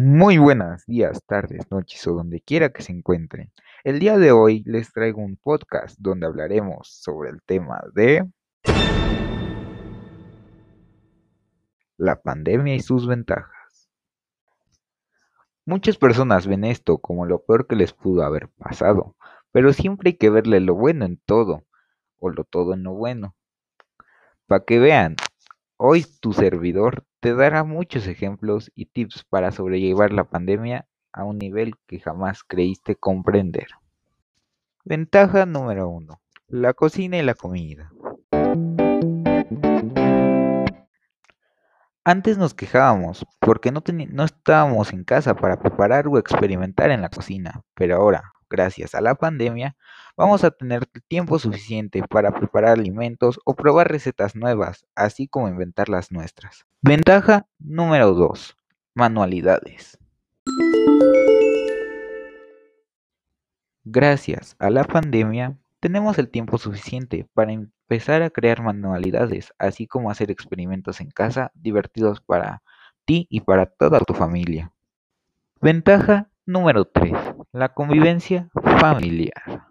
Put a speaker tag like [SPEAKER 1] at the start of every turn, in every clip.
[SPEAKER 1] Muy buenos días, tardes, noches o donde quiera que se encuentren. El día de hoy les traigo un podcast donde hablaremos sobre el tema de la pandemia y sus ventajas. Muchas personas ven esto como lo peor que les pudo haber pasado, pero siempre hay que verle lo bueno en todo, o lo todo en lo bueno. Para que vean, hoy tu servidor te dará muchos ejemplos y tips para sobrellevar la pandemia a un nivel que jamás creíste comprender. Ventaja número 1. La cocina y la comida. Antes nos quejábamos porque no, no, estábamos en casa para preparar o experimentar en la cocina, pero ahora, gracias a la pandemia, vamos a tener tiempo suficiente para preparar alimentos o probar recetas nuevas, así como inventar las nuestras. Ventaja número 2. Manualidades. Gracias a la pandemia, tenemos el tiempo suficiente para empezar a crear manualidades, así como hacer experimentos en casa divertidos para ti y para toda tu familia. Ventaja número 3. La convivencia familiar.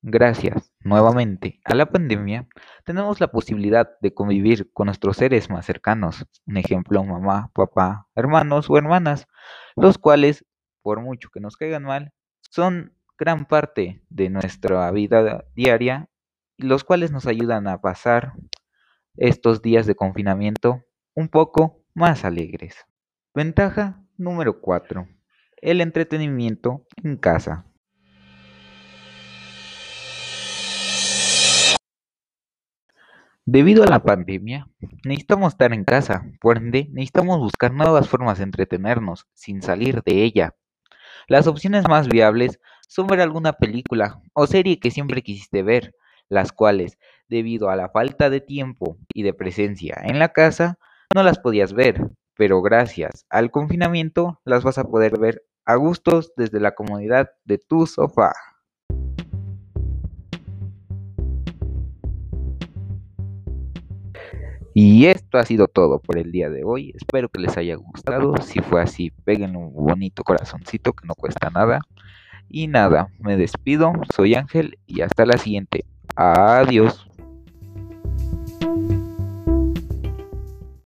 [SPEAKER 1] Gracias, nuevamente, a la pandemia, tenemos la posibilidad de convivir con nuestros seres más cercanos, un ejemplo, mamá, papá, hermanos o hermanas, los cuales, por mucho que nos caigan mal, son gran parte de nuestra vida diaria y los cuales nos ayudan a pasar estos días de confinamiento un poco más alegres. Ventaja número 4. El entretenimiento en casa. Debido a la pandemia, necesitamos estar en casa, por ende, necesitamos buscar nuevas formas de entretenernos sin salir de ella. Las opciones más viables son ver alguna película o serie que siempre quisiste ver, las cuales, debido a la falta de tiempo y de presencia en la casa, no las podías ver, pero gracias al confinamiento las vas a poder ver a gustos desde la comodidad de tu sofá. Y esto ha sido todo por el día de hoy. Espero que les haya gustado. Si fue así, peguen un bonito corazoncito que no cuesta nada. Y nada, me despido. Soy Ángel y hasta la siguiente. Adiós.